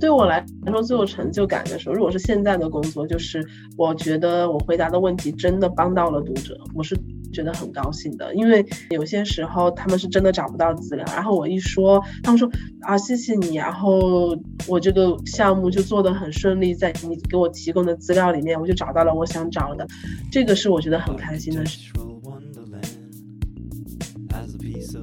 对我来说最有成就感的时候，如果是现在的工作，就是我觉得我回答的问题真的帮到了读者，我是觉得很高兴的。因为有些时候他们是真的找不到资料，然后我一说，他们说啊谢谢你，然后我这个项目就做得很顺利，在你给我提供的资料里面，我就找到了我想找的，这个是我觉得很开心的事。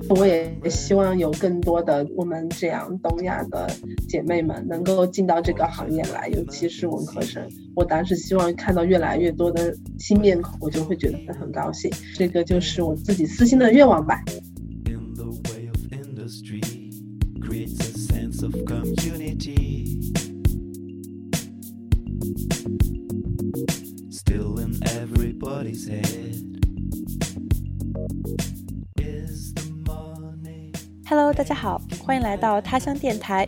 我也希望有更多的我们这样东亚的姐妹们能够进到这个行业来，尤其是文科生。我当时希望看到越来越多的新面孔，我就会觉得很高兴。这个就是我自己私心的愿望吧。Hello，大家好，欢迎来到他乡电台。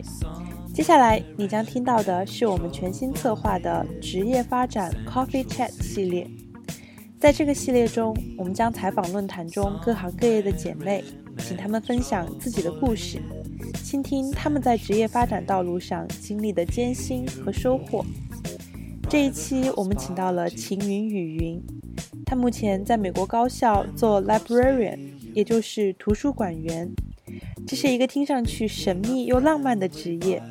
接下来你将听到的是我们全新策划的职业发展 Coffee Chat 系列。在这个系列中，我们将采访论坛中各行各业的姐妹，请她们分享自己的故事，倾听她们在职业发展道路上经历的艰辛和收获。这一期我们请到了秦云雨云，她目前在美国高校做 Librarian，也就是图书馆员。这是一个听上去神秘又浪漫的职业，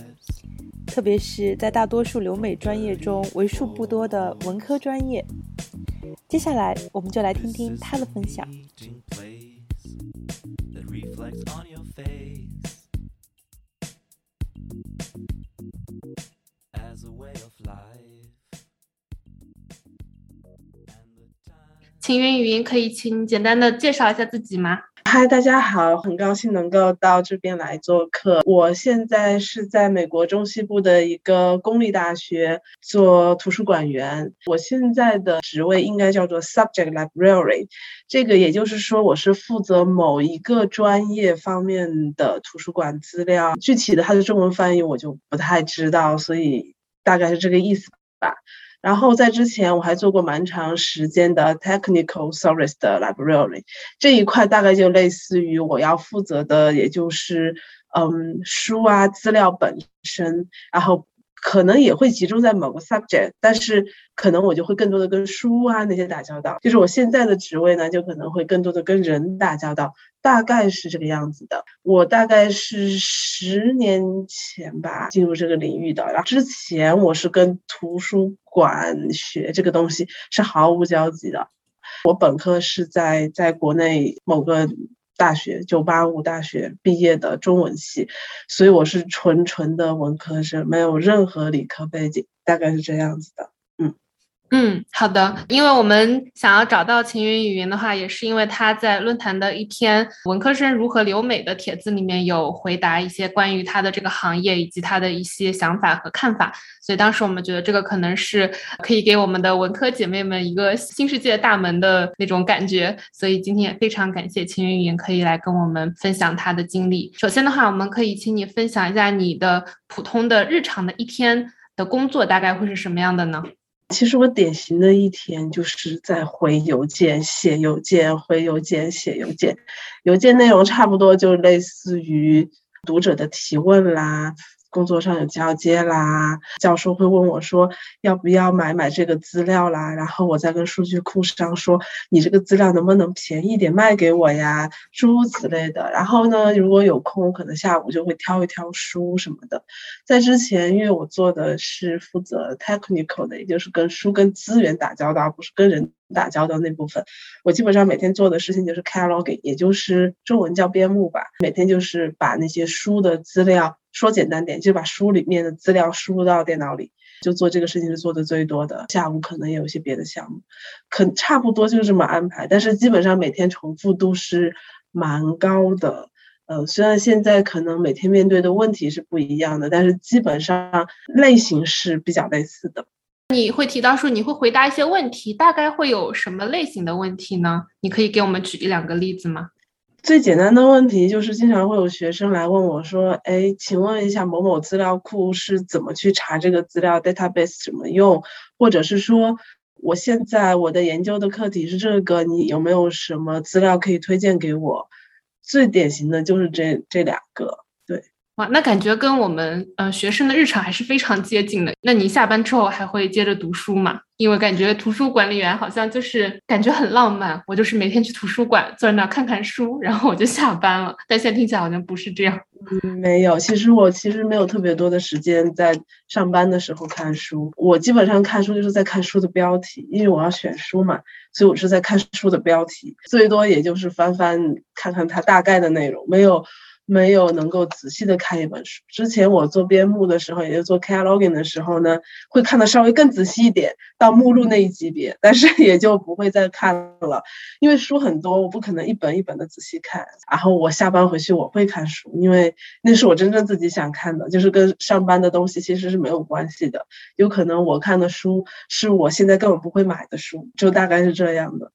特别是在大多数留美专业中为数不多的文科专业。接下来，我们就来听听他的分享。秦云语音，可以请简单的介绍一下自己吗？嗨，大家好，很高兴能够到这边来做客。我现在是在美国中西部的一个公立大学做图书馆员。我现在的职位应该叫做 Subject Library，这个也就是说我是负责某一个专业方面的图书馆资料。具体的它的中文翻译我就不太知道，所以大概是这个意思吧。然后在之前我还做过蛮长时间的 technical service 的 library，这一块大概就类似于我要负责的，也就是嗯书啊资料本身，然后。可能也会集中在某个 subject，但是可能我就会更多的跟书啊那些打交道。就是我现在的职位呢，就可能会更多的跟人打交道，大概是这个样子的。我大概是十年前吧进入这个领域的，然后之前我是跟图书馆学这个东西是毫无交集的。我本科是在在国内某个。大学九八五大学毕业的中文系，所以我是纯纯的文科生，没有任何理科背景，大概是这样子的。嗯，嗯好的。因为我们想要找到秦云雨云的话，也是因为他在论坛的一篇文科生如何留美的帖子里面有回答一些关于他的这个行业以及他的一些想法和看法，所以当时我们觉得这个可能是可以给我们的文科姐妹们一个新世界大门的那种感觉。所以今天也非常感谢秦云语云可以来跟我们分享他的经历。首先的话，我们可以请你分享一下你的普通的日常的一天的工作大概会是什么样的呢？其实我典型的一天就是在回邮件、写邮件、回邮件、写邮件，邮件内容差不多就类似于读者的提问啦。工作上有交接啦，教授会问我说要不要买买这个资料啦，然后我再跟数据库商说你这个资料能不能便宜点卖给我呀，诸如此类的。然后呢，如果有空，可能下午就会挑一挑书什么的。在之前，因为我做的是负责 technical 的，也就是跟书跟资源打交道，不是跟人打交道那部分，我基本上每天做的事情就是 cataloging，也就是中文叫编目吧，每天就是把那些书的资料。说简单点，就把书里面的资料输入到电脑里，就做这个事情是做的最多的。下午可能也有一些别的项目，可差不多就是这么安排。但是基本上每天重复度是蛮高的。呃，虽然现在可能每天面对的问题是不一样的，但是基本上类型是比较类似的。你会提到说你会回答一些问题，大概会有什么类型的问题呢？你可以给我们举一两个例子吗？最简单的问题就是，经常会有学生来问我说：“哎，请问一下，某某资料库是怎么去查这个资料？database 怎么用？或者是说，我现在我的研究的课题是这个，你有没有什么资料可以推荐给我？”最典型的就是这这两个。哇，那感觉跟我们呃学生的日常还是非常接近的。那你下班之后还会接着读书吗？因为感觉图书管理员好像就是感觉很浪漫，我就是每天去图书馆坐在那儿看看书，然后我就下班了。但现在听起来好像不是这样。嗯，没有，其实我其实没有特别多的时间在上班的时候看书。我基本上看书就是在看书的标题，因为我要选书嘛，所以我是在看书的标题，最多也就是翻翻看看它大概的内容，没有。没有能够仔细的看一本书。之前我做编目的时候，也就做 cataloging 的时候呢，会看的稍微更仔细一点，到目录那一级别，但是也就不会再看了，因为书很多，我不可能一本一本的仔细看。然后我下班回去我会看书，因为那是我真正自己想看的，就是跟上班的东西其实是没有关系的。有可能我看的书是我现在根本不会买的书，就大概是这样的。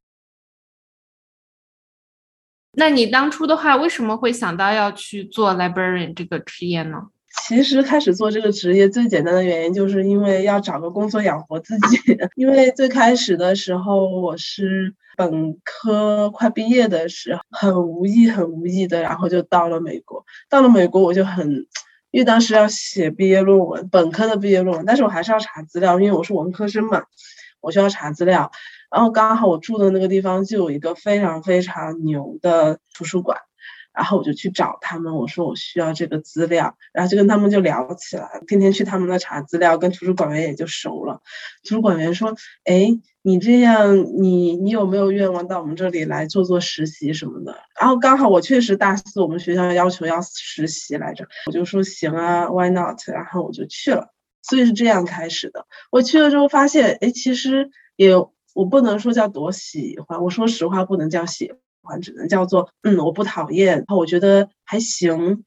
那你当初的话，为什么会想到要去做 librarian 这个职业呢？其实开始做这个职业最简单的原因，就是因为要找个工作养活自己。因为最开始的时候，我是本科快毕业的时候，很无意、很无意的，然后就到了美国。到了美国，我就很，因为当时要写毕业论文，本科的毕业论文，但是我还是要查资料，因为我是文科生嘛，我需要查资料。然后刚好我住的那个地方就有一个非常非常牛的图书馆，然后我就去找他们，我说我需要这个资料，然后就跟他们就聊起来，天天去他们那查资料，跟图书馆员也就熟了。图书馆员说：“哎，你这样，你你有没有愿望到我们这里来做做实习什么的？”然后刚好我确实大四我们学校要求要实习来着，我就说行啊，Why not？然后我就去了，所以是这样开始的。我去了之后发现，哎，其实也。我不能说叫多喜欢，我说实话不能叫喜欢，只能叫做嗯，我不讨厌，我觉得还行。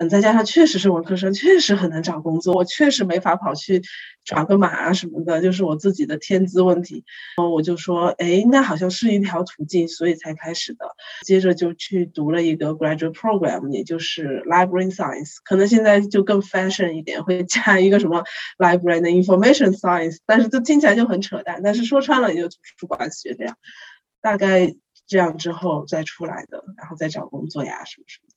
嗯，再加上确实是文科生，确实很难找工作。我确实没法跑去转个码啊什么的，就是我自己的天资问题。然后我就说，哎，那好像是一条途径，所以才开始的。接着就去读了一个 graduate program，也就是 library science。可能现在就更 fashion 一点，会加一个什么 library 的 information science，但是这听起来就很扯淡。但是说穿了，也就图书馆学这样，大概这样之后再出来的，然后再找工作呀什么什么。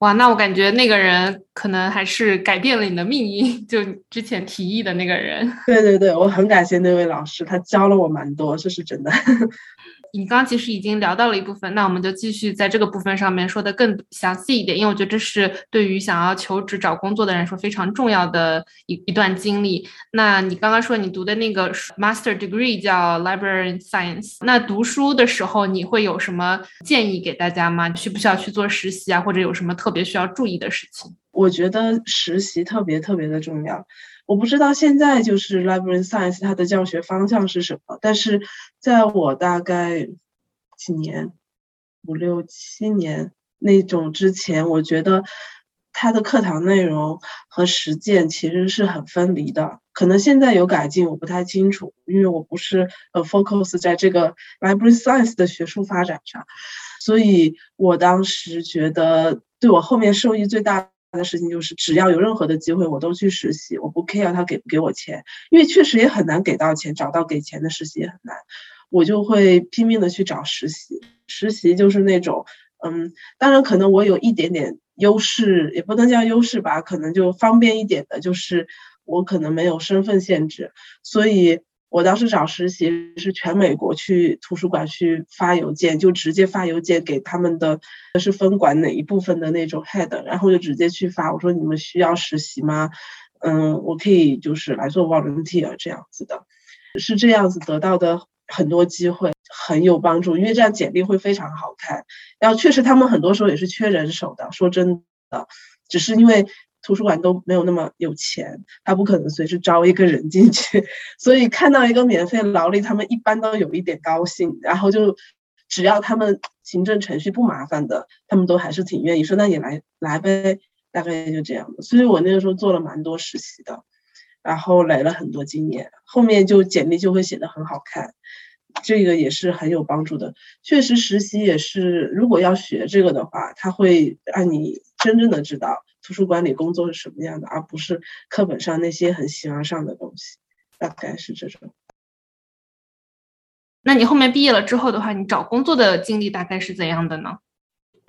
哇，那我感觉那个人可能还是改变了你的命运，就之前提议的那个人。对对对，我很感谢那位老师，他教了我蛮多，这是真的。你刚其实已经聊到了一部分，那我们就继续在这个部分上面说的更详细一点，因为我觉得这是对于想要求职找工作的人说非常重要的一一段经历。那你刚刚说你读的那个 master degree 叫 library science，那读书的时候你会有什么建议给大家吗？需不需要去做实习啊，或者有什么特别需要注意的事情？我觉得实习特别特别的重要。我不知道现在就是 library science 它的教学方向是什么，但是在我大概几年五六七年那种之前，我觉得它的课堂内容和实践其实是很分离的。可能现在有改进，我不太清楚，因为我不是呃 focus 在这个 library science 的学术发展上，所以我当时觉得对我后面受益最大。他的事情就是，只要有任何的机会，我都去实习，我不 care 他给不给我钱，因为确实也很难给到钱，找到给钱的实习也很难，我就会拼命的去找实习。实习就是那种，嗯，当然可能我有一点点优势，也不能叫优势吧，可能就方便一点的，就是我可能没有身份限制，所以。我当时找实习是全美国去图书馆去发邮件，就直接发邮件给他们的，是分管哪一部分的那种 head，然后就直接去发，我说你们需要实习吗？嗯，我可以就是来做 volunteer 这样子的，是这样子得到的很多机会，很有帮助，因为这样简历会非常好看。然后确实他们很多时候也是缺人手的，说真的，只是因为。图书馆都没有那么有钱，他不可能随时招一个人进去，所以看到一个免费劳力，他们一般都有一点高兴，然后就只要他们行政程序不麻烦的，他们都还是挺愿意说那你来来呗，大概就这样的。所以我那个时候做了蛮多实习的，然后累了很多经验，后面就简历就会写的很好看，这个也是很有帮助的。确实实习也是，如果要学这个的话，他会让你真正的知道。图书馆里工作是什么样的，而不是课本上那些很形而上的东西，大概是这种。那你后面毕业了之后的话，你找工作的经历大概是怎样的呢？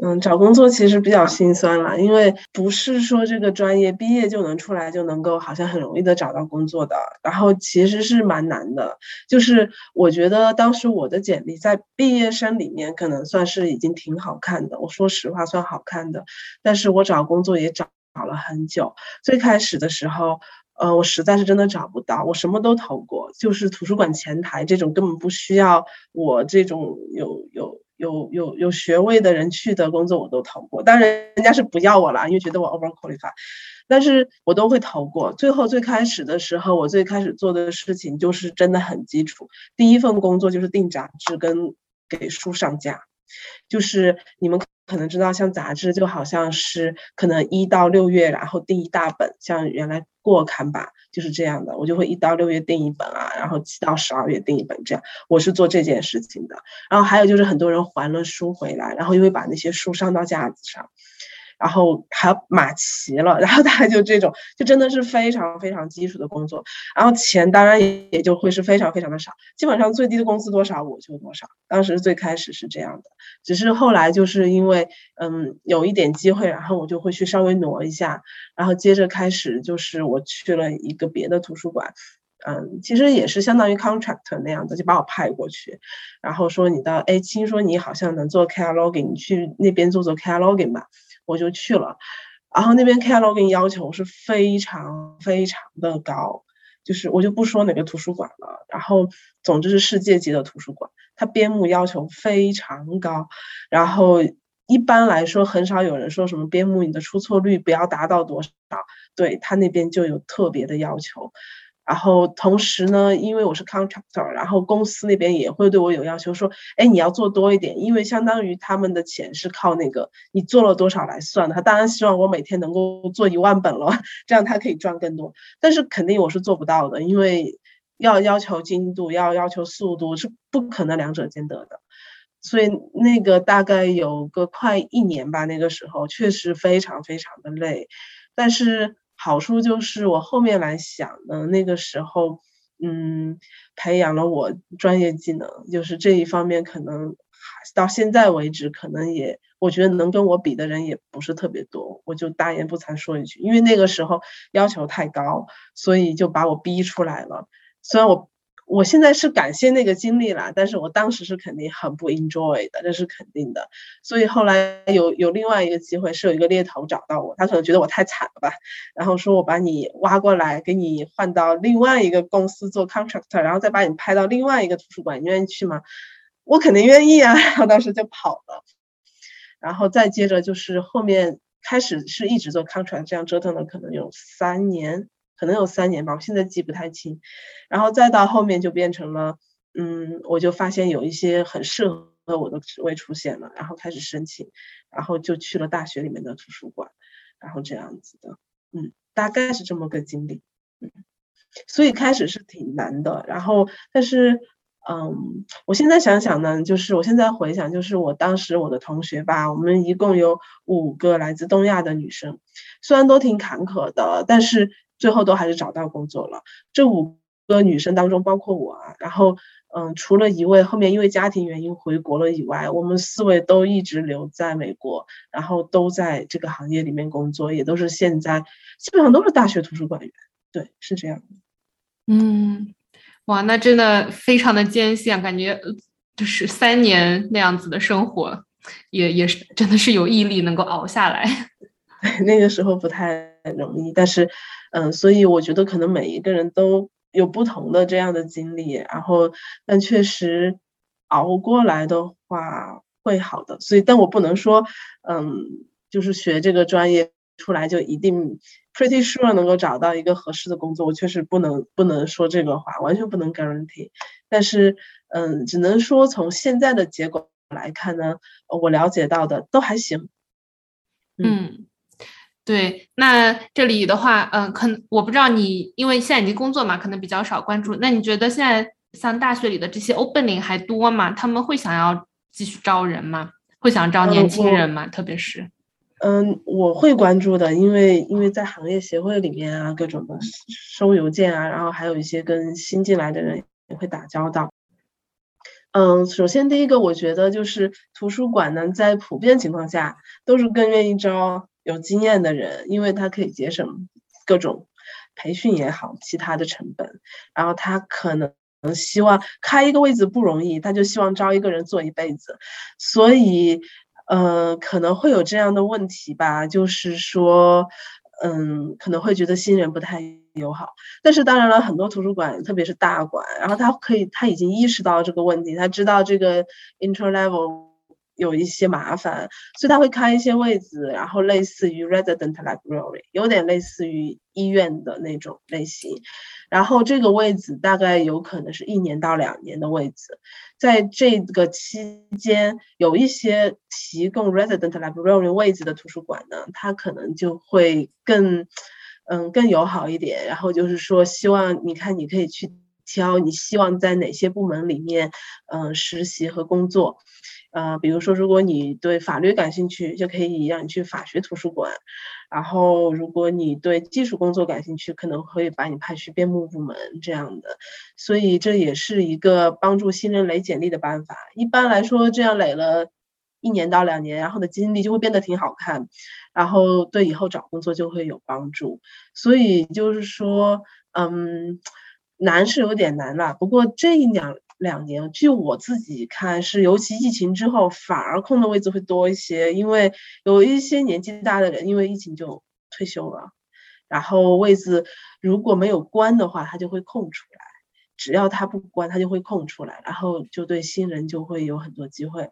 嗯，找工作其实比较心酸了，因为不是说这个专业毕业就能出来就能够好像很容易的找到工作的，然后其实是蛮难的。就是我觉得当时我的简历在毕业生里面可能算是已经挺好看的，我说实话算好看的，但是我找工作也找找了很久。最开始的时候，呃，我实在是真的找不到，我什么都投过，就是图书馆前台这种根本不需要我这种有有。有有有学位的人去的工作我都投过，当然人家是不要我了，因为觉得我 over qualified，但是我都会投过。最后最开始的时候，我最开始做的事情就是真的很基础，第一份工作就是定杂志跟给书上架，就是你们可能知道，像杂志就好像是可能一到六月，然后订一大本，像原来过刊吧。就是这样的，我就会一到六月订一本啊，然后七到十二月订一本，这样我是做这件事情的。然后还有就是很多人还了书回来，然后又会把那些书上到架子上。然后还码齐了，然后大概就这种，就真的是非常非常基础的工作。然后钱当然也也就会是非常非常的少，基本上最低的工资多少我就多少。当时最开始是这样的，只是后来就是因为嗯有一点机会，然后我就会去稍微挪一下，然后接着开始就是我去了一个别的图书馆，嗯，其实也是相当于 contract 那样的，就把我派过去，然后说你到哎听说你好像能做 cataloging，你去那边做做 cataloging 吧。我就去了，然后那边 cataloging 要求是非常非常的高，就是我就不说哪个图书馆了，然后总之是世界级的图书馆，它编目要求非常高，然后一般来说很少有人说什么编目你的出错率不要达到多少，对他那边就有特别的要求。然后同时呢，因为我是 contractor，然后公司那边也会对我有要求，说，哎，你要做多一点，因为相当于他们的钱是靠那个你做了多少来算的。他当然希望我每天能够做一万本了，这样他可以赚更多。但是肯定我是做不到的，因为要要求精度，要要求速度，是不可能两者兼得的。所以那个大概有个快一年吧，那个时候确实非常非常的累，但是。好处就是我后面来想呢，那个时候，嗯，培养了我专业技能，就是这一方面可能到现在为止，可能也我觉得能跟我比的人也不是特别多，我就大言不惭说一句，因为那个时候要求太高，所以就把我逼出来了。虽然我。我现在是感谢那个经历了，但是我当时是肯定很不 enjoy 的，这是肯定的。所以后来有有另外一个机会，是有一个猎头找到我，他可能觉得我太惨了吧，然后说我把你挖过来，给你换到另外一个公司做 contractor，然后再把你派到另外一个图书馆，你愿意去吗？我肯定愿意啊，然后当时就跑了。然后再接着就是后面开始是一直做 contract，这样折腾了可能有三年。可能有三年吧，我现在记不太清。然后再到后面就变成了，嗯，我就发现有一些很适合我的职位出现了，然后开始申请，然后就去了大学里面的图书馆，然后这样子的，嗯，大概是这么个经历，嗯，所以开始是挺难的，然后但是，嗯，我现在想想呢，就是我现在回想，就是我当时我的同学吧，我们一共有五个来自东亚的女生，虽然都挺坎坷的，但是。最后都还是找到工作了。这五个女生当中，包括我啊，然后嗯，除了一位后面因为家庭原因回国了以外，我们四位都一直留在美国，然后都在这个行业里面工作，也都是现在基本上都是大学图书馆员。对，是这样。嗯，哇，那真的非常的艰辛，啊，感觉就是三年那样子的生活，也也是真的是有毅力能够熬下来。那个时候不太容易，但是，嗯，所以我觉得可能每一个人都有不同的这样的经历，然后，但确实熬过来的话会好的。所以，但我不能说，嗯，就是学这个专业出来就一定 pretty sure 能够找到一个合适的工作，我确实不能不能说这个话，完全不能 guarantee。但是，嗯，只能说从现在的结果来看呢，我了解到的都还行。嗯。对，那这里的话，嗯，可能我不知道你，因为现在已经工作嘛，可能比较少关注。那你觉得现在像大学里的这些 opening 还多吗？他们会想要继续招人吗？会想招年轻人吗？特别是，嗯，我会关注的，因为因为在行业协会里面啊，各种的收邮件啊，然后还有一些跟新进来的人也会打交道。嗯，首先第一个，我觉得就是图书馆呢，在普遍情况下都是更愿意招有经验的人，因为他可以节省各种培训也好，其他的成本。然后他可能希望开一个位子不容易，他就希望招一个人做一辈子。所以，呃，可能会有这样的问题吧，就是说。嗯，可能会觉得新人不太友好，但是当然了，很多图书馆，特别是大馆，然后他可以，他已经意识到这个问题，他知道这个 interlevel 有一些麻烦，所以他会开一些位子，然后类似于 resident library，有点类似于医院的那种类型。然后这个位置大概有可能是一年到两年的位置，在这个期间，有一些提供 resident library 位置的图书馆呢，它可能就会更，嗯，更友好一点。然后就是说，希望你看，你可以去挑你希望在哪些部门里面，嗯，实习和工作。呃，比如说，如果你对法律感兴趣，就可以让你去法学图书馆；然后，如果你对技术工作感兴趣，可能会把你派去编目部门这样的。所以，这也是一个帮助新人垒简历的办法。一般来说，这样垒了一年到两年，然后的经历就会变得挺好看，然后对以后找工作就会有帮助。所以，就是说，嗯，难是有点难了。不过这一两。两年，据我自己看，是尤其疫情之后，反而空的位置会多一些，因为有一些年纪大的人，因为疫情就退休了，然后位置如果没有关的话，他就会空出来。只要他不关，他就会空出来，然后就对新人就会有很多机会。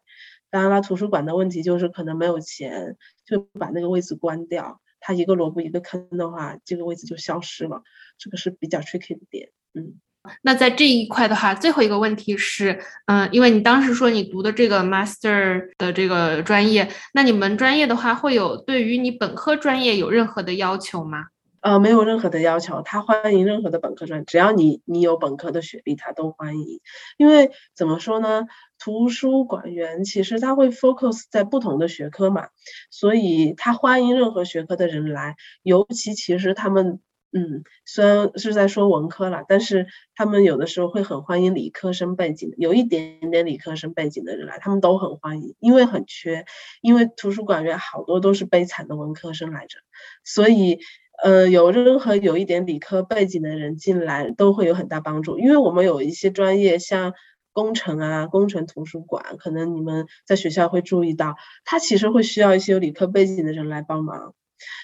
当然了，图书馆的问题就是可能没有钱，就把那个位置关掉，他一个萝卜一个坑的话，这个位置就消失了，这个是比较 tricky 的点，嗯。那在这一块的话，最后一个问题是，嗯，因为你当时说你读的这个 master 的这个专业，那你们专业的话会有对于你本科专业有任何的要求吗？呃，没有任何的要求，他欢迎任何的本科专，只要你你有本科的学历，他都欢迎。因为怎么说呢，图书馆员其实他会 focus 在不同的学科嘛，所以他欢迎任何学科的人来，尤其其实他们。嗯，虽然是在说文科了，但是他们有的时候会很欢迎理科生背景，有一点点理科生背景的人来，他们都很欢迎，因为很缺，因为图书馆员好多都是悲惨的文科生来着，所以呃，有任何有一点理科背景的人进来都会有很大帮助，因为我们有一些专业像工程啊，工程图书馆，可能你们在学校会注意到，他其实会需要一些有理科背景的人来帮忙。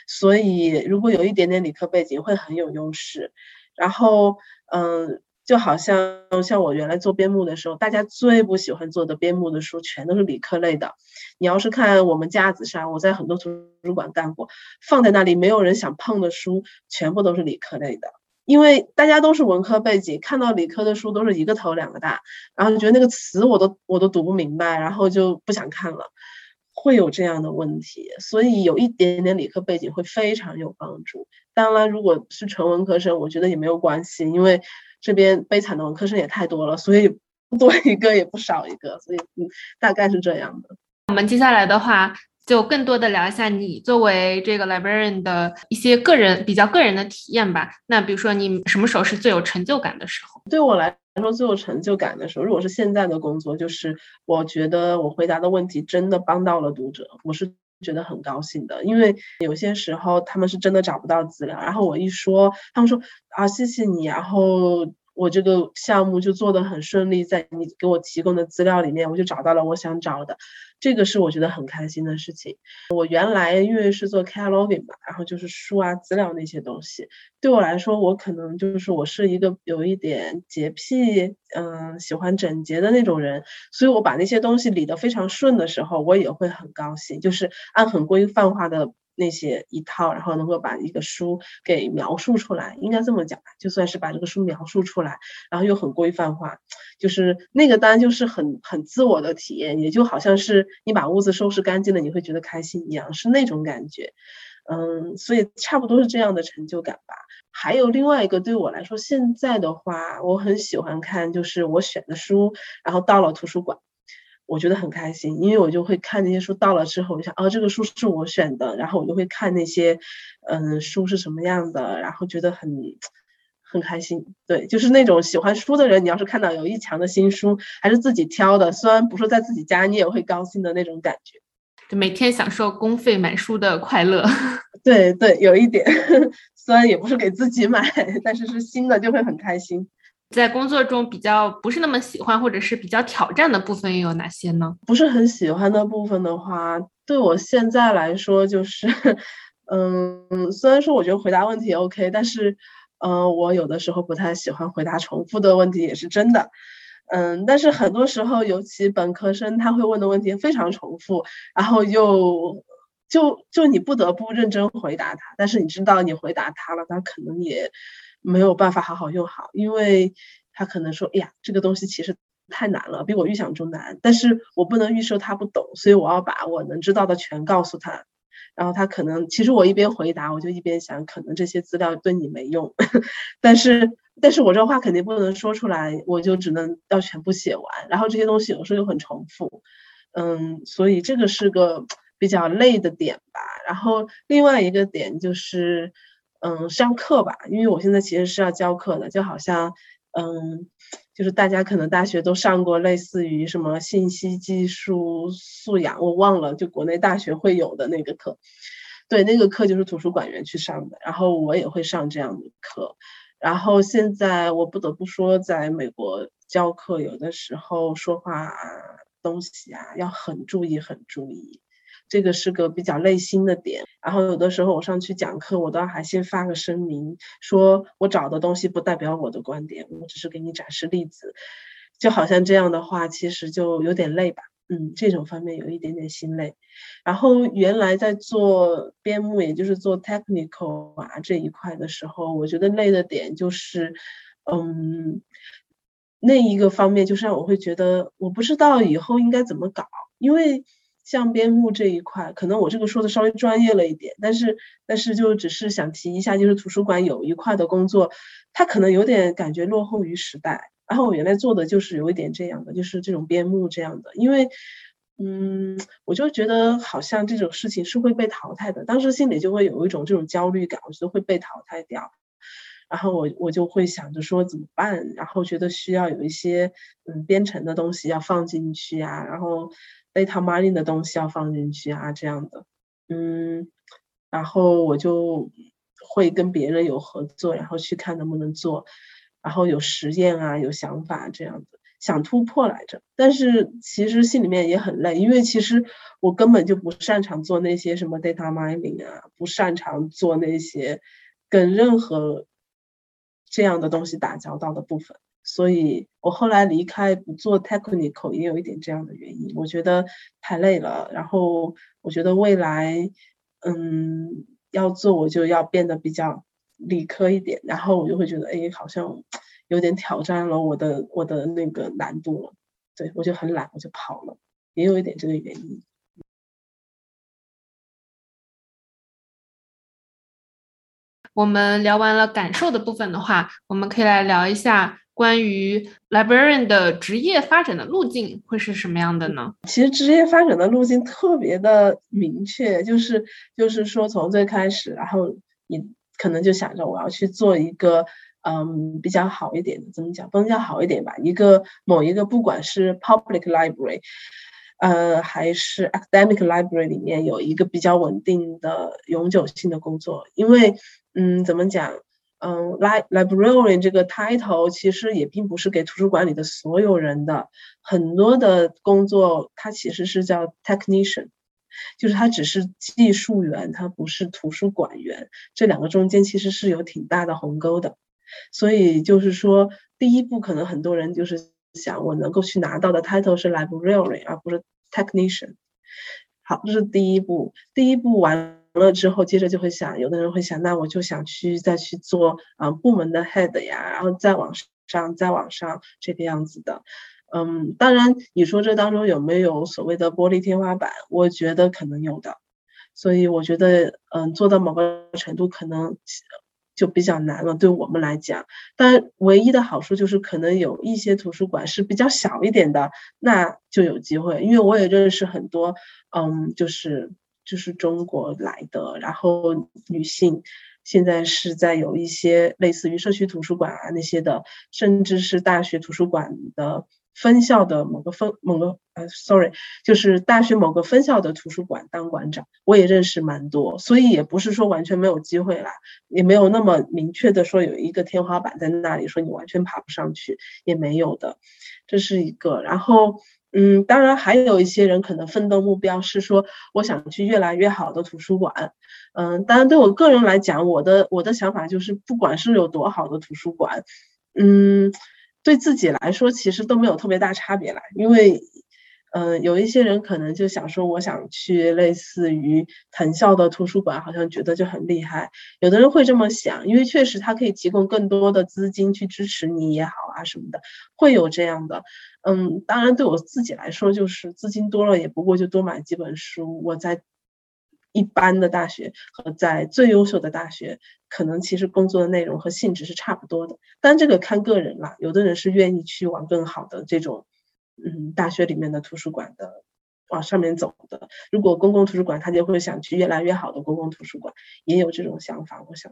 所以，如果有一点点理科背景，会很有优势。然后，嗯，就好像像我原来做编目的时候，大家最不喜欢做的编目的书，全都是理科类的。你要是看我们架子上，我在很多图书馆干过，放在那里没有人想碰的书，全部都是理科类的。因为大家都是文科背景，看到理科的书都是一个头两个大，然后就觉得那个词我都我都读不明白，然后就不想看了。会有这样的问题，所以有一点点理科背景会非常有帮助。当然，如果是纯文科生，我觉得也没有关系，因为这边悲惨的文科生也太多了，所以不多一个也不少一个，所以嗯，大概是这样的。我们接下来的话，就更多的聊一下你作为这个 librarian 的一些个人比较个人的体验吧。那比如说，你什么时候是最有成就感的时候？对我来。来说最有成就感的时候，如果是现在的工作，就是我觉得我回答的问题真的帮到了读者，我是觉得很高兴的。因为有些时候他们是真的找不到资料，然后我一说，他们说啊谢谢你，然后我这个项目就做得很顺利，在你给我提供的资料里面，我就找到了我想找的。这个是我觉得很开心的事情。我原来因为是做 cataloging 嘛，然后就是书啊、资料那些东西，对我来说，我可能就是我是一个有一点洁癖，嗯，喜欢整洁的那种人，所以我把那些东西理得非常顺的时候，我也会很高兴，就是按很规范化的。那些一套，然后能够把一个书给描述出来，应该这么讲吧，就算是把这个书描述出来，然后又很规范化，就是那个单就是很很自我的体验，也就好像是你把屋子收拾干净了，你会觉得开心一样，是那种感觉，嗯，所以差不多是这样的成就感吧。还有另外一个对我来说，现在的话，我很喜欢看，就是我选的书，然后到了图书馆。我觉得很开心，因为我就会看那些书，到了之后我就想，哦，这个书是我选的，然后我就会看那些，嗯，书是什么样的，然后觉得很很开心。对，就是那种喜欢书的人，你要是看到有一墙的新书，还是自己挑的，虽然不是在自己家，你也会高兴的那种感觉。就每天享受公费买书的快乐。对对，有一点，虽然也不是给自己买，但是是新的就会很开心。在工作中比较不是那么喜欢，或者是比较挑战的部分又有哪些呢？不是很喜欢的部分的话，对我现在来说就是，嗯，虽然说我觉得回答问题 OK，但是，嗯，我有的时候不太喜欢回答重复的问题，也是真的。嗯，但是很多时候，尤其本科生他会问的问题非常重复，然后又就就你不得不认真回答他，但是你知道你回答他了，他可能也。没有办法好好用好，因为他可能说：“哎呀，这个东西其实太难了，比我预想中难。”但是我不能预设他不懂，所以我要把我能知道的全告诉他。然后他可能，其实我一边回答，我就一边想，可能这些资料对你没用，但是，但是我这话肯定不能说出来，我就只能要全部写完。然后这些东西有时候又很重复，嗯，所以这个是个比较累的点吧。然后另外一个点就是。嗯，上课吧，因为我现在其实是要教课的，就好像，嗯，就是大家可能大学都上过类似于什么信息技术素养，我忘了，就国内大学会有的那个课，对，那个课就是图书馆员去上的，然后我也会上这样的课，然后现在我不得不说，在美国教课有的时候说话啊东西啊，要很注意，很注意。这个是个比较内心的点，然后有的时候我上去讲课，我都还先发个声明，说我找的东西不代表我的观点，我只是给你展示例子，就好像这样的话，其实就有点累吧，嗯，这种方面有一点点心累。然后原来在做边牧，也就是做 technical 啊这一块的时候，我觉得累的点就是，嗯，那一个方面就是让我会觉得我不知道以后应该怎么搞，因为。像编目这一块，可能我这个说的稍微专业了一点，但是但是就只是想提一下，就是图书馆有一块的工作，它可能有点感觉落后于时代。然后我原来做的就是有一点这样的，就是这种编目这样的，因为嗯，我就觉得好像这种事情是会被淘汰的，当时心里就会有一种这种焦虑感，我觉得会被淘汰掉。然后我我就会想着说怎么办，然后觉得需要有一些嗯编程的东西要放进去啊，然后。Data mining 的东西要放进去啊，这样的，嗯，然后我就会跟别人有合作，然后去看能不能做，然后有实验啊，有想法这样的，想突破来着。但是其实心里面也很累，因为其实我根本就不擅长做那些什么 data mining 啊，不擅长做那些跟任何这样的东西打交道的部分。所以我后来离开不做 technical 也有一点这样的原因，我觉得太累了。然后我觉得未来，嗯，要做我就要变得比较理科一点。然后我就会觉得，哎，好像 有点挑战了我的我的那个难度了。对我就很懒，我就跑了，也有一点这个原因。我们聊完了感受的部分的话，我们可以来聊一下。关于 librarian 的职业发展的路径会是什么样的呢？其实职业发展的路径特别的明确，就是就是说从最开始，然后你可能就想着我要去做一个嗯比较好一点的，怎么讲？不能叫好一点吧，一个某一个不管是 public library，呃还是 academic library 里面有一个比较稳定的永久性的工作，因为嗯怎么讲？嗯，librarian 这个 title 其实也并不是给图书馆里的所有人的，很多的工作它其实是叫 technician，就是它只是技术员，它不是图书馆员，这两个中间其实是有挺大的鸿沟的。所以就是说，第一步可能很多人就是想，我能够去拿到的 title 是 librarian，而不是 technician。好，这是第一步，第一步完。了之后，接着就会想，有的人会想，那我就想去再去做啊部门的 head 呀，然后再往上，再往上这个样子的。嗯，当然你说这当中有没有所谓的玻璃天花板？我觉得可能有的。所以我觉得，嗯，做到某个程度可能就比较难了，对我们来讲。但唯一的好处就是，可能有一些图书馆是比较小一点的，那就有机会。因为我也认识很多，嗯，就是。就是中国来的，然后女性，现在是在有一些类似于社区图书馆啊那些的，甚至是大学图书馆的。分校的某个分某个呃，sorry，就是大学某个分校的图书馆当馆长，我也认识蛮多，所以也不是说完全没有机会啦，也没有那么明确的说有一个天花板在那里，说你完全爬不上去也没有的，这是一个。然后，嗯，当然还有一些人可能奋斗目标是说我想去越来越好的图书馆，嗯，当然对我个人来讲，我的我的想法就是不管是有多好的图书馆，嗯。对自己来说，其实都没有特别大差别啦。因为，嗯，有一些人可能就想说，我想去类似于藤校的图书馆，好像觉得就很厉害。有的人会这么想，因为确实他可以提供更多的资金去支持你也好啊什么的，会有这样的。嗯，当然对我自己来说，就是资金多了，也不过就多买几本书。我在。一般的大学和在最优秀的大学，可能其实工作的内容和性质是差不多的。但这个看个人啦，有的人是愿意去往更好的这种，嗯，大学里面的图书馆的往上面走的。如果公共图书馆，他就会想去越来越好的公共图书馆，也有这种想法。我想。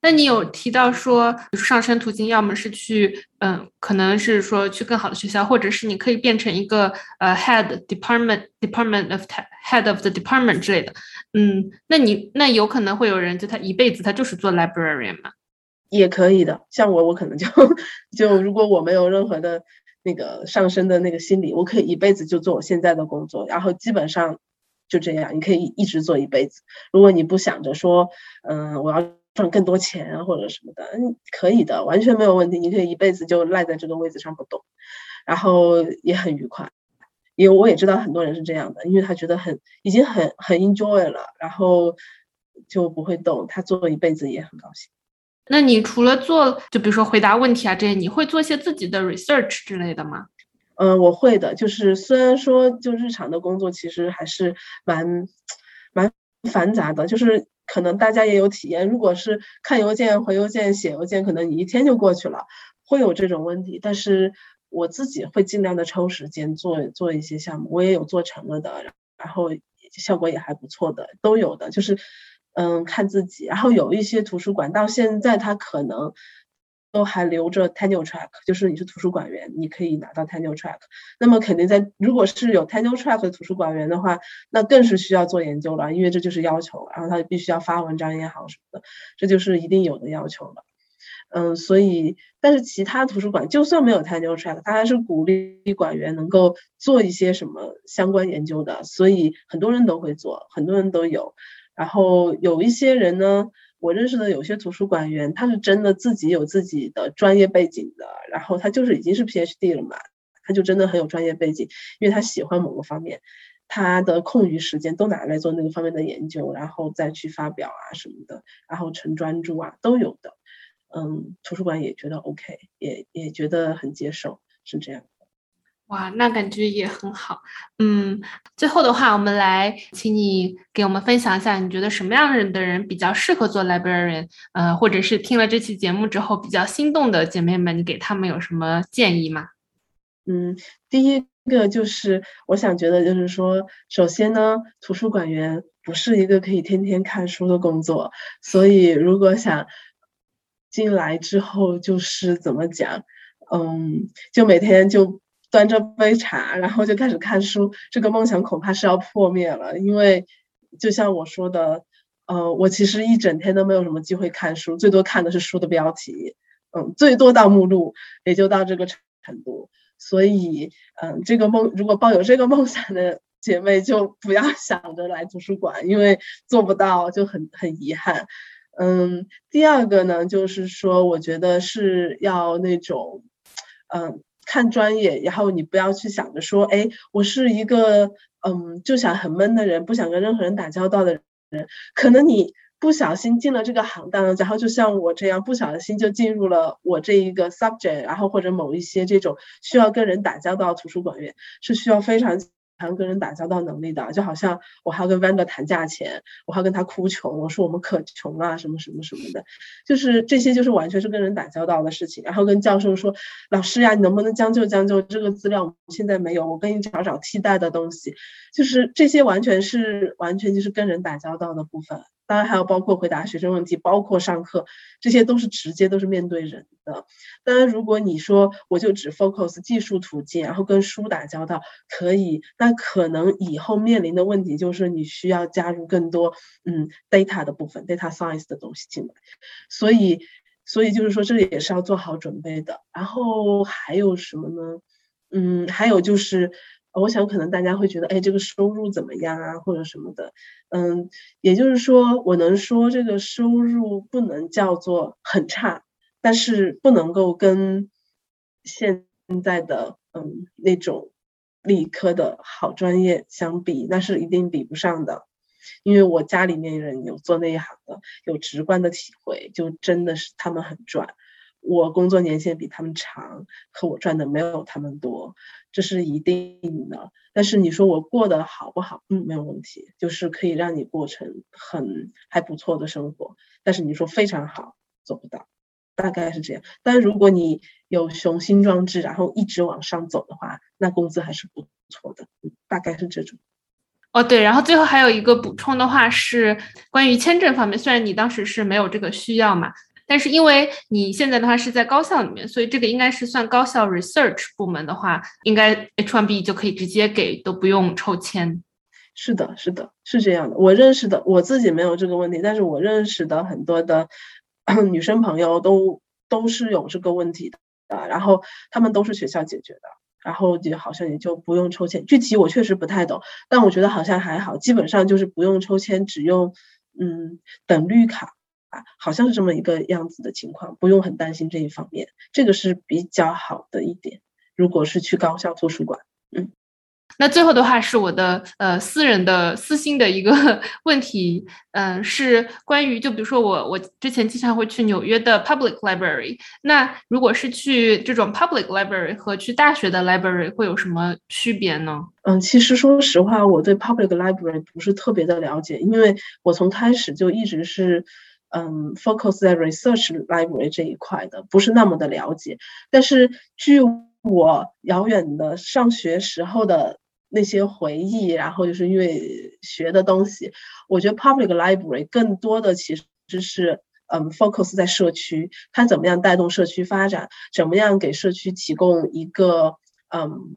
那你有提到说上升途径，要么是去，嗯，可能是说去更好的学校，或者是你可以变成一个呃 head department department of head of the department 之类的，嗯，那你那有可能会有人就他一辈子他就是做 librarian 吗？也可以的，像我我可能就 就如果我没有任何的那个上升的那个心理，我可以一辈子就做我现在的工作，然后基本上就这样，你可以一直做一辈子。如果你不想着说，嗯，我要。赚更多钱，或者什么的，嗯，可以的，完全没有问题。你可以一辈子就赖在这个位置上不动，然后也很愉快。因为我也知道很多人是这样的，因为他觉得很已经很很 enjoy 了，然后就不会动。他做一辈子也很高兴。那你除了做，就比如说回答问题啊这些，你会做一些自己的 research 之类的吗？嗯，我会的。就是虽然说就日常的工作其实还是蛮蛮繁杂的，就是。可能大家也有体验，如果是看邮件、回邮件、写邮件，可能你一天就过去了，会有这种问题。但是我自己会尽量的抽时间做做一些项目，我也有做成了的，然后效果也还不错的，都有的，就是嗯看自己。然后有一些图书馆到现在它可能。都还留着 tenure track，就是你是图书馆员，你可以拿到 tenure track。那么肯定在如果是有 tenure track 的图书馆员的话，那更是需要做研究了，因为这就是要求。然后他必须要发文章也好什么的，这就是一定有的要求了。嗯，所以但是其他图书馆就算没有 tenure track，他还是鼓励馆员能够做一些什么相关研究的。所以很多人都会做，很多人都有。然后有一些人呢。我认识的有些图书馆员，他是真的自己有自己的专业背景的，然后他就是已经是 PhD 了嘛，他就真的很有专业背景，因为他喜欢某个方面，他的空余时间都拿来做那个方面的研究，然后再去发表啊什么的，然后成专著啊都有的，嗯，图书馆也觉得 OK，也也觉得很接受，是这样。哇，那感觉也很好。嗯，最后的话，我们来请你给我们分享一下，你觉得什么样的人比较适合做 librarian？呃，或者是听了这期节目之后比较心动的姐妹们，你给他们有什么建议吗？嗯，第一个就是我想觉得就是说，首先呢，图书馆员不是一个可以天天看书的工作，所以如果想进来之后就是怎么讲，嗯，就每天就。端着杯茶，然后就开始看书，这个梦想恐怕是要破灭了。因为就像我说的，呃，我其实一整天都没有什么机会看书，最多看的是书的标题，嗯，最多到目录，也就到这个程度。所以，嗯，这个梦如果抱有这个梦想的姐妹，就不要想着来图书馆，因为做不到就很很遗憾。嗯，第二个呢，就是说，我觉得是要那种，嗯。看专业，然后你不要去想着说，哎，我是一个嗯，就想很闷的人，不想跟任何人打交道的人。可能你不小心进了这个行当，然后就像我这样，不小心就进入了我这一个 subject，然后或者某一些这种需要跟人打交道，图书馆员是需要非常。谈跟人打交道能力的，就好像我还要跟 vendor 谈价钱，我还要跟他哭穷，我说我们可穷了，什么什么什么的，就是这些就是完全是跟人打交道的事情。然后跟教授说，老师呀，你能不能将就将就这个资料现在没有，我给你找找替代的东西。就是这些完全是完全就是跟人打交道的部分，当然还有包括回答学生问题，包括上课，这些都是直接都是面对人的。当然，如果你说我就只 focus 技术途径，然后跟书打交道，可以，那可能以后面临的问题就是你需要加入更多嗯 data 的部分，data science 的东西进来。所以，所以就是说这里也是要做好准备的。然后还有什么呢？嗯，还有就是。我想，可能大家会觉得，哎，这个收入怎么样啊，或者什么的，嗯，也就是说，我能说这个收入不能叫做很差，但是不能够跟现在的嗯那种理科的好专业相比，那是一定比不上的。因为我家里面人有做那一行的，有直观的体会，就真的是他们很赚。我工作年限比他们长，可我赚的没有他们多，这是一定的。但是你说我过得好不好？嗯，没有问题，就是可以让你过成很还不错的生活。但是你说非常好，做不到，大概是这样。但如果你有雄心壮志，然后一直往上走的话，那工资还是不错的，大概是这种。哦，对，然后最后还有一个补充的话是关于签证方面，虽然你当时是没有这个需要嘛。但是因为你现在的话是在高校里面，所以这个应该是算高校 research 部门的话，应该 H1B 就可以直接给，都不用抽签。是的，是的，是这样的。我认识的，我自己没有这个问题，但是我认识的很多的 女生朋友都都是有这个问题的。然后他们都是学校解决的，然后也好像也就不用抽签。具体我确实不太懂，但我觉得好像还好，基本上就是不用抽签，只用嗯等绿卡。啊，好像是这么一个样子的情况，不用很担心这一方面，这个是比较好的一点。如果是去高校图书馆，嗯，那最后的话是我的呃私人的私心的一个 问题，嗯，是关于就比如说我我之前经常会去纽约的 public library，那如果是去这种 public library 和去大学的 library 会有什么区别呢？嗯，其实说实话，我对 public library 不是特别的了解，因为我从开始就一直是。嗯，focus 在 research library 这一块的不是那么的了解，但是据我遥远的上学时候的那些回忆，然后就是因为学的东西，我觉得 public library 更多的其实是嗯 focus 在社区，它怎么样带动社区发展，怎么样给社区提供一个嗯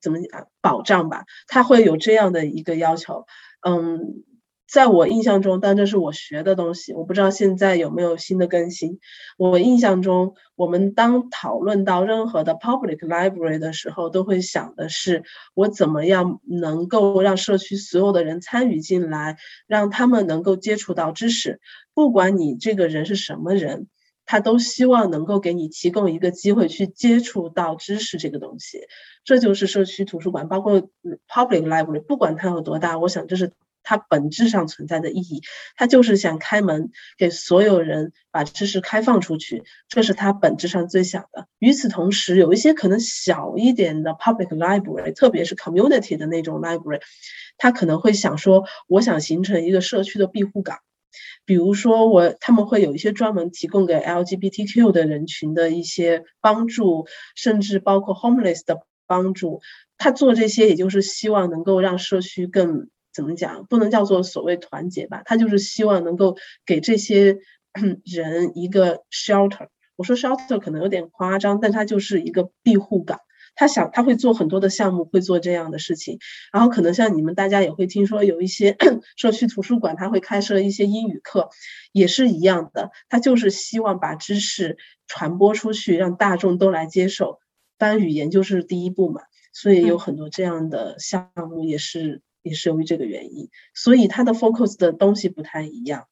怎么讲保障吧，它会有这样的一个要求，嗯。在我印象中，但这是我学的东西，我不知道现在有没有新的更新。我印象中，我们当讨论到任何的 public library 的时候，都会想的是我怎么样能够让社区所有的人参与进来，让他们能够接触到知识。不管你这个人是什么人，他都希望能够给你提供一个机会去接触到知识这个东西。这就是社区图书馆，包括 public library，不管它有多大，我想这是。它本质上存在的意义，它就是想开门给所有人把知识开放出去，这是它本质上最想的。与此同时，有一些可能小一点的 public library，特别是 community 的那种 library，他可能会想说，我想形成一个社区的庇护港，比如说我他们会有一些专门提供给 LGBTQ 的人群的一些帮助，甚至包括 homeless 的帮助。他做这些，也就是希望能够让社区更。怎么讲？不能叫做所谓团结吧，他就是希望能够给这些 人一个 shelter。我说 shelter 可能有点夸张，但他就是一个庇护港。他想他会做很多的项目，会做这样的事情。然后可能像你们大家也会听说，有一些 社区图书馆，他会开设一些英语课，也是一样的。他就是希望把知识传播出去，让大众都来接受。当然，语言就是第一步嘛，所以有很多这样的项目也是。也是由于这个原因，所以它的 focus 的东西不太一样。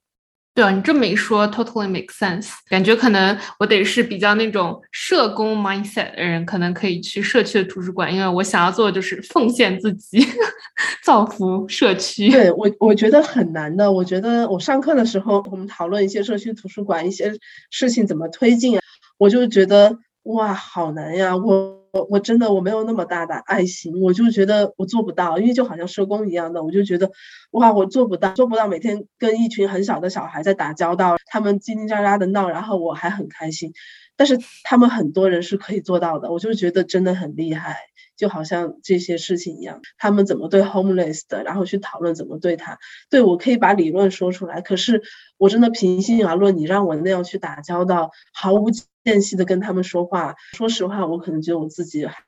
对啊，你这么一说，totally make sense。感觉可能我得是比较那种社工 mindset 的人，可能可以去社区的图书馆，因为我想要做的就是奉献自己，造福社区。对我，我觉得很难的。我觉得我上课的时候，我们讨论一些社区图书馆一些事情怎么推进啊，我就觉得哇，好难呀，我。我我真的我没有那么大的爱心，我就觉得我做不到，因为就好像社工一样的，我就觉得哇，我做不到，做不到每天跟一群很小的小孩在打交道，他们叽叽喳喳的闹，然后我还很开心，但是他们很多人是可以做到的，我就觉得真的很厉害。就好像这些事情一样，他们怎么对 homeless 的，然后去讨论怎么对他。对我可以把理论说出来，可是我真的平心而论，你让我那样去打交道，毫无间隙的跟他们说话，说实话，我可能觉得我自己还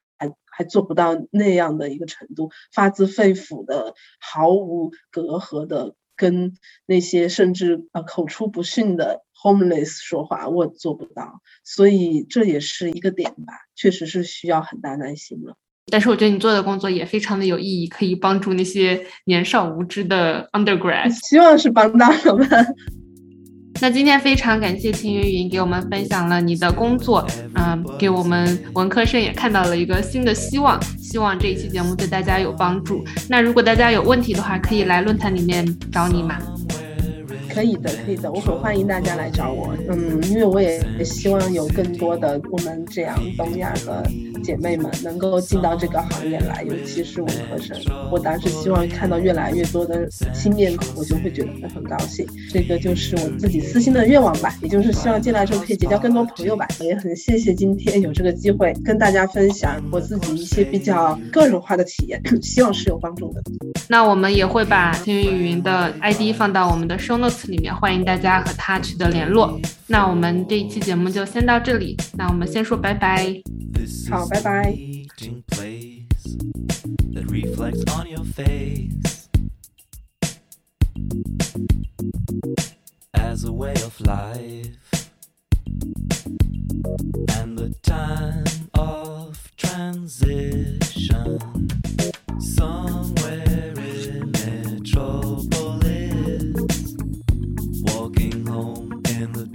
还做不到那样的一个程度，发自肺腑的，毫无隔阂的跟那些甚至呃口出不逊的。homeless 说话我做不到，所以这也是一个点吧，确实是需要很大耐心了。但是我觉得你做的工作也非常的有意义，可以帮助那些年少无知的 undergrad。希望是帮到了们。那今天非常感谢秦云云给我们分享了你的工作，嗯，给我们文科生也看到了一个新的希望。希望这一期节目对大家有帮助。那如果大家有问题的话，可以来论坛里面找你嘛。可以的，可以的，我很欢迎大家来找我。嗯，因为我也也希望有更多的我们这样东亚的姐妹们能够进到这个行业来，尤其是文科生。我当时希望看到越来越多的新面孔，我就会觉得会很高兴。这个就是我自己私心的愿望吧，也就是希望进来之后可以结交更多朋友吧。也很谢谢今天有这个机会跟大家分享我自己一些比较个人化的体验，希望是有帮助的。那我们也会把天云语音的 ID 放到我们的 show notes。里面欢迎大家和他取得联络。那我们这一期节目就先到这里，那我们先说拜拜。好，拜拜。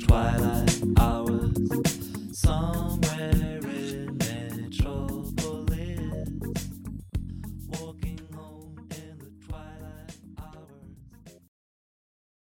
Twilight